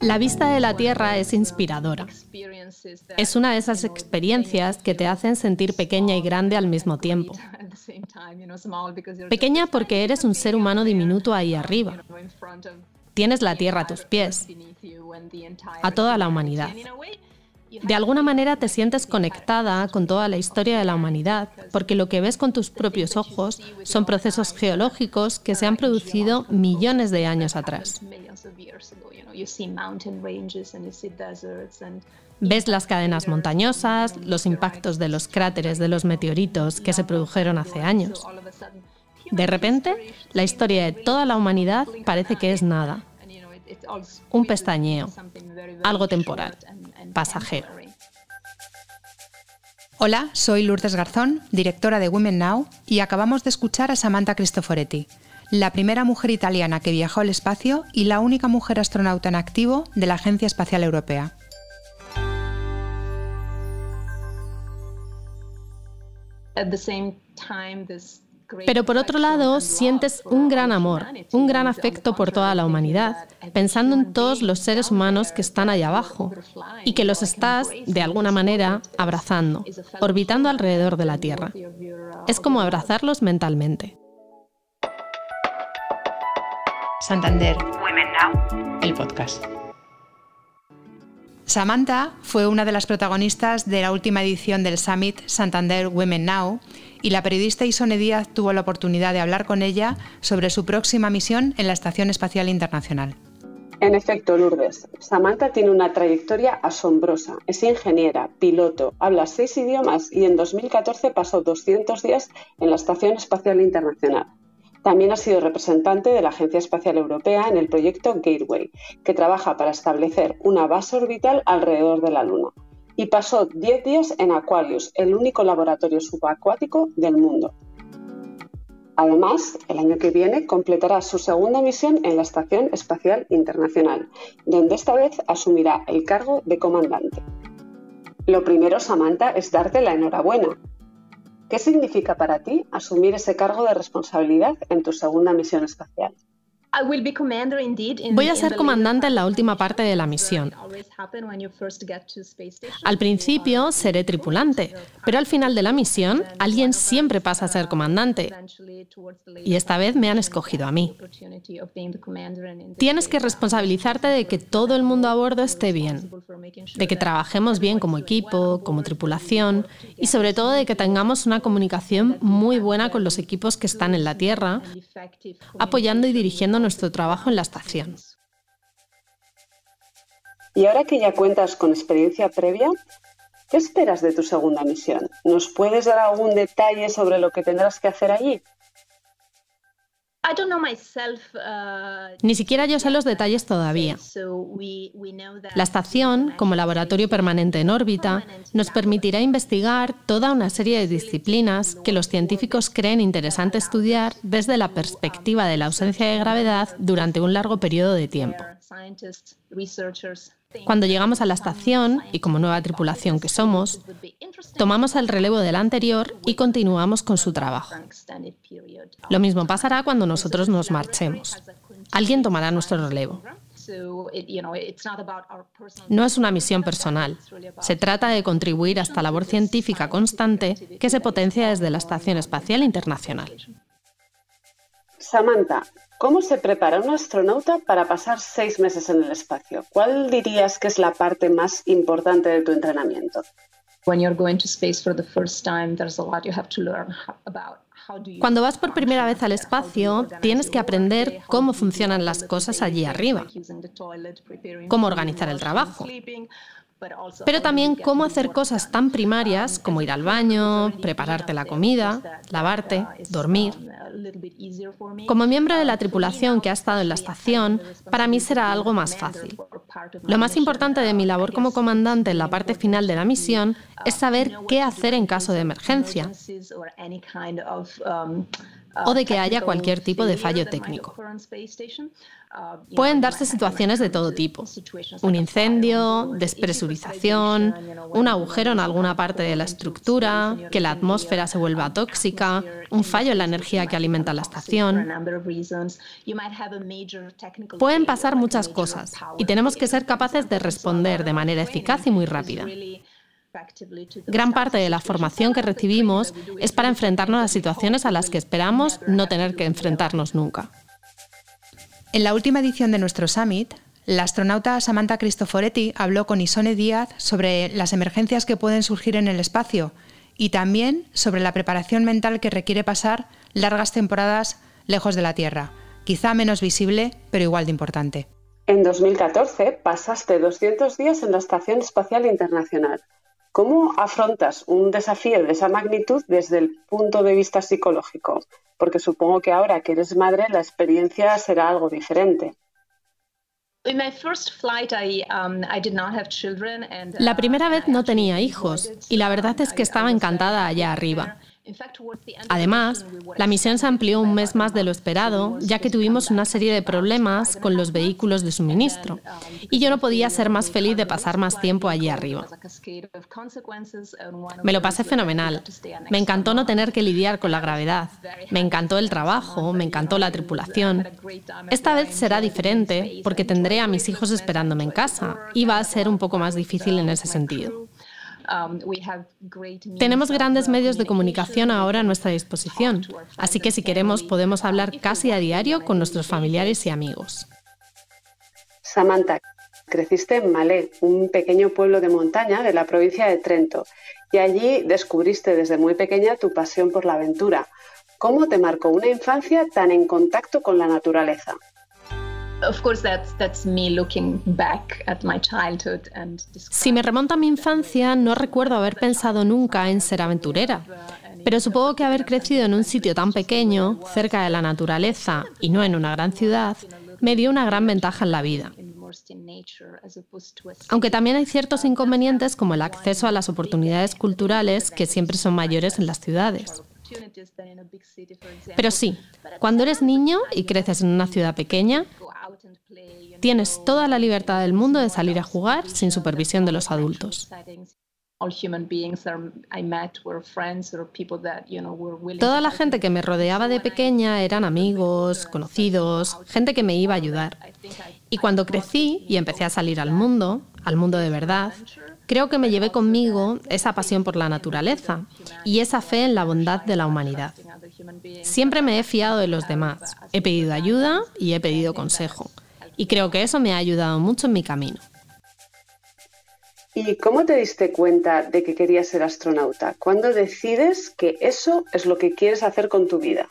La vista de la Tierra es inspiradora. Es una de esas experiencias que te hacen sentir pequeña y grande al mismo tiempo. Pequeña porque eres un ser humano diminuto ahí arriba. Tienes la Tierra a tus pies, a toda la humanidad. De alguna manera te sientes conectada con toda la historia de la humanidad, porque lo que ves con tus propios ojos son procesos geológicos que se han producido millones de años atrás. Ves las cadenas montañosas, los impactos de los cráteres de los meteoritos que se produjeron hace años. De repente, la historia de toda la humanidad parece que es nada, un pestañeo, algo temporal pasajero. Hola, soy Lourdes Garzón, directora de Women Now, y acabamos de escuchar a Samantha Cristoforetti, la primera mujer italiana que viajó al espacio y la única mujer astronauta en activo de la Agencia Espacial Europea. Pero por otro lado, sientes un gran amor, un gran afecto por toda la humanidad, pensando en todos los seres humanos que están allá abajo y que los estás, de alguna manera, abrazando, orbitando alrededor de la Tierra. Es como abrazarlos mentalmente. Santander, Women Now, el podcast. Samantha fue una de las protagonistas de la última edición del Summit Santander Women Now y la periodista Isone Díaz tuvo la oportunidad de hablar con ella sobre su próxima misión en la Estación Espacial Internacional. En efecto, Lourdes, Samantha tiene una trayectoria asombrosa. Es ingeniera, piloto, habla seis idiomas y en 2014 pasó 200 días en la Estación Espacial Internacional. También ha sido representante de la Agencia Espacial Europea en el proyecto Gateway, que trabaja para establecer una base orbital alrededor de la Luna. Y pasó 10 días en Aquarius, el único laboratorio subacuático del mundo. Además, el año que viene completará su segunda misión en la Estación Espacial Internacional, donde esta vez asumirá el cargo de comandante. Lo primero, Samantha, es darte la enhorabuena, ¿Qué significa para ti asumir ese cargo de responsabilidad en tu segunda misión espacial? Voy a ser comandante en la última parte de la misión. Al principio seré tripulante, pero al final de la misión alguien siempre pasa a ser comandante. Y esta vez me han escogido a mí. Tienes que responsabilizarte de que todo el mundo a bordo esté bien, de que trabajemos bien como equipo, como tripulación y sobre todo de que tengamos una comunicación muy buena con los equipos que están en la Tierra, apoyando y dirigiendo nuestro trabajo en la estación. Y ahora que ya cuentas con experiencia previa, ¿qué esperas de tu segunda misión? ¿Nos puedes dar algún detalle sobre lo que tendrás que hacer allí? Uh, Ni siquiera yo sé los detalles todavía. La estación, como laboratorio permanente en órbita, nos permitirá investigar toda una serie de disciplinas que los científicos creen interesante estudiar desde la perspectiva de la ausencia de gravedad durante un largo periodo de tiempo. Cuando llegamos a la estación, y como nueva tripulación que somos, tomamos el relevo del anterior y continuamos con su trabajo. Lo mismo pasará cuando nosotros nos marchemos. Alguien tomará nuestro relevo. No es una misión personal. Se trata de contribuir a esta labor científica constante que se potencia desde la Estación Espacial Internacional. Samantha, ¿cómo se prepara un astronauta para pasar seis meses en el espacio? ¿Cuál dirías que es la parte más importante de tu entrenamiento? Cuando vas por primera vez al espacio, tienes que aprender cómo funcionan las cosas allí arriba, cómo organizar el trabajo, pero también cómo hacer cosas tan primarias como ir al baño, prepararte la comida, lavarte, dormir. Como miembro de la tripulación que ha estado en la estación, para mí será algo más fácil. Lo más importante de mi labor como comandante en la parte final de la misión es saber qué hacer en caso de emergencia. O de que haya cualquier tipo de fallo técnico. Pueden darse situaciones de todo tipo. Un incendio, despresurización, un agujero en alguna parte de la estructura, que la atmósfera se vuelva tóxica, un fallo en la energía que alimenta la estación. Pueden pasar muchas cosas y tenemos que ser capaces de responder de manera eficaz y muy rápida. Gran parte de la formación que recibimos es para enfrentarnos a situaciones a las que esperamos no tener que enfrentarnos nunca. En la última edición de nuestro summit, la astronauta Samantha Cristoforetti habló con Isone Díaz sobre las emergencias que pueden surgir en el espacio y también sobre la preparación mental que requiere pasar largas temporadas lejos de la Tierra, quizá menos visible, pero igual de importante. En 2014 pasaste 200 días en la Estación Espacial Internacional. ¿Cómo afrontas un desafío de esa magnitud desde el punto de vista psicológico? Porque supongo que ahora que eres madre la experiencia será algo diferente. La primera vez no tenía hijos y la verdad es que estaba encantada allá arriba. Además, la misión se amplió un mes más de lo esperado, ya que tuvimos una serie de problemas con los vehículos de suministro, y yo no podía ser más feliz de pasar más tiempo allí arriba. Me lo pasé fenomenal. Me encantó no tener que lidiar con la gravedad. Me encantó el trabajo, me encantó la tripulación. Esta vez será diferente porque tendré a mis hijos esperándome en casa y va a ser un poco más difícil en ese sentido. Um, Tenemos grandes medios de comunicación ahora a nuestra disposición, así que si queremos podemos hablar casi a diario con nuestros familiares y amigos. Samantha, creciste en Malé, un pequeño pueblo de montaña de la provincia de Trento, y allí descubriste desde muy pequeña tu pasión por la aventura. ¿Cómo te marcó una infancia tan en contacto con la naturaleza? Si me remonto a mi infancia, no recuerdo haber pensado nunca en ser aventurera. Pero supongo que haber crecido en un sitio tan pequeño, cerca de la naturaleza y no en una gran ciudad, me dio una gran ventaja en la vida. Aunque también hay ciertos inconvenientes como el acceso a las oportunidades culturales que siempre son mayores en las ciudades. Pero sí, cuando eres niño y creces en una ciudad pequeña, tienes toda la libertad del mundo de salir a jugar sin supervisión de los adultos. Toda la gente que me rodeaba de pequeña eran amigos, conocidos, gente que me iba a ayudar. Y cuando crecí y empecé a salir al mundo, al mundo de verdad, Creo que me llevé conmigo esa pasión por la naturaleza y esa fe en la bondad de la humanidad. Siempre me he fiado de los demás, he pedido ayuda y he pedido consejo. Y creo que eso me ha ayudado mucho en mi camino. ¿Y cómo te diste cuenta de que querías ser astronauta? ¿Cuándo decides que eso es lo que quieres hacer con tu vida?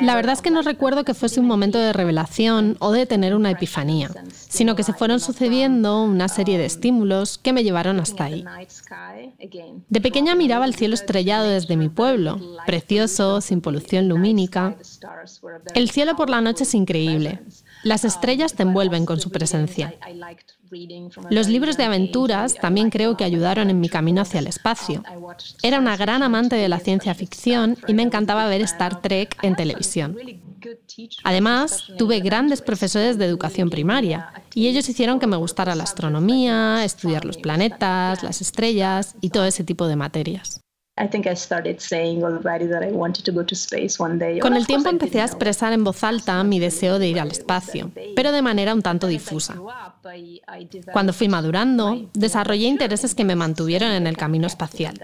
La verdad es que no recuerdo que fuese un momento de revelación o de tener una epifanía, sino que se fueron sucediendo una serie de estímulos que me llevaron hasta ahí. De pequeña miraba el cielo estrellado desde mi pueblo, precioso, sin polución lumínica. El cielo por la noche es increíble. Las estrellas te envuelven con su presencia. Los libros de aventuras también creo que ayudaron en mi camino hacia el espacio. Era una gran amante de la ciencia ficción y me encantaba ver Star Trek en televisión. Además, tuve grandes profesores de educación primaria y ellos hicieron que me gustara la astronomía, estudiar los planetas, las estrellas y todo ese tipo de materias. Con el tiempo empecé a expresar en voz alta mi deseo de ir al espacio, pero de manera un tanto difusa. Cuando fui madurando, desarrollé intereses que me mantuvieron en el camino espacial.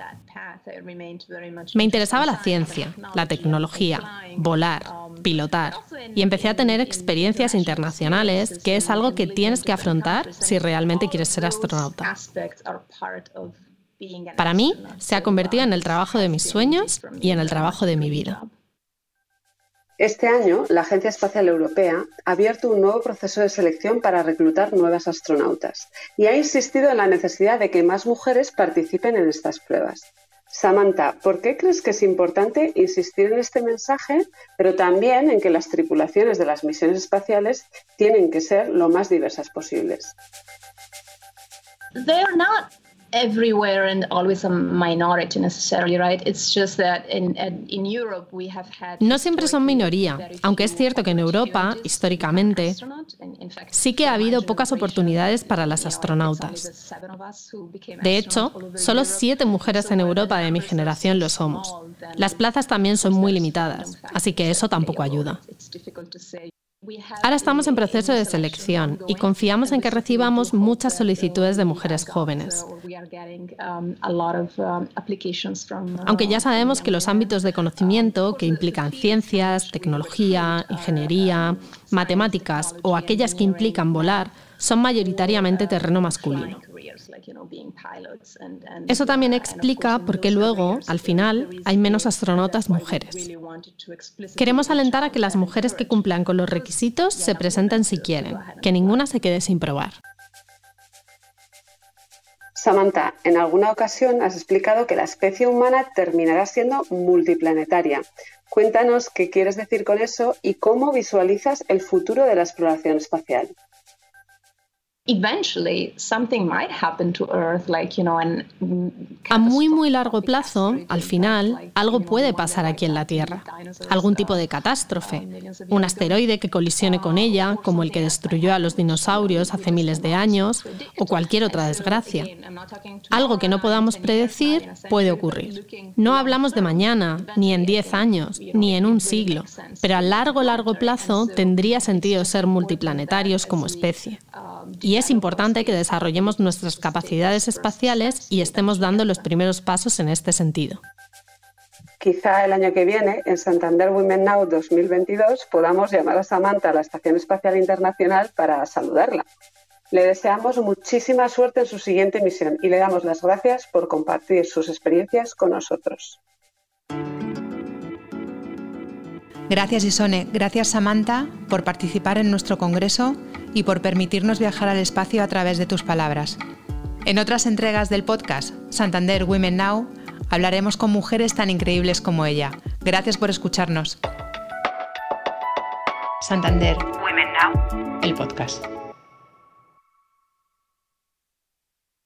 Me interesaba la ciencia, la tecnología, volar, pilotar, y empecé a tener experiencias internacionales, que es algo que tienes que afrontar si realmente quieres ser astronauta. Para mí, se ha convertido en el trabajo de mis sueños y en el trabajo de mi vida. Este año, la Agencia Espacial Europea ha abierto un nuevo proceso de selección para reclutar nuevas astronautas y ha insistido en la necesidad de que más mujeres participen en estas pruebas. Samantha, ¿por qué crees que es importante insistir en este mensaje, pero también en que las tripulaciones de las misiones espaciales tienen que ser lo más diversas posibles? No siempre son minoría, aunque es cierto que en Europa, históricamente, sí que ha habido pocas oportunidades para las astronautas. De hecho, solo siete mujeres en Europa de mi generación lo somos. Las plazas también son muy limitadas, así que eso tampoco ayuda. Ahora estamos en proceso de selección y confiamos en que recibamos muchas solicitudes de mujeres jóvenes. Aunque ya sabemos que los ámbitos de conocimiento que implican ciencias, tecnología, ingeniería, matemáticas o aquellas que implican volar son mayoritariamente terreno masculino. Eso también explica por qué luego, al final, hay menos astronautas mujeres. Queremos alentar a que las mujeres que cumplan con los requisitos se presenten si quieren, que ninguna se quede sin probar. Samantha, en alguna ocasión has explicado que la especie humana terminará siendo multiplanetaria. Cuéntanos qué quieres decir con eso y cómo visualizas el futuro de la exploración espacial. A muy muy largo plazo, al final, algo puede pasar aquí en la Tierra. Algún tipo de catástrofe. Un asteroide que colisione con ella, como el que destruyó a los dinosaurios hace miles de años, o cualquier otra desgracia. Algo que no podamos predecir puede ocurrir. No hablamos de mañana, ni en 10 años, ni en un siglo, pero a largo largo plazo tendría sentido ser multiplanetarios como especie y es importante que desarrollemos nuestras capacidades espaciales y estemos dando los primeros pasos en este sentido. Quizá el año que viene, en Santander Women Now 2022, podamos llamar a Samantha a la Estación Espacial Internacional para saludarla. Le deseamos muchísima suerte en su siguiente misión y le damos las gracias por compartir sus experiencias con nosotros. Gracias Isone, gracias Samantha por participar en nuestro congreso y por permitirnos viajar al espacio a través de tus palabras. En otras entregas del podcast Santander Women Now hablaremos con mujeres tan increíbles como ella. Gracias por escucharnos. Santander Women Now, el podcast.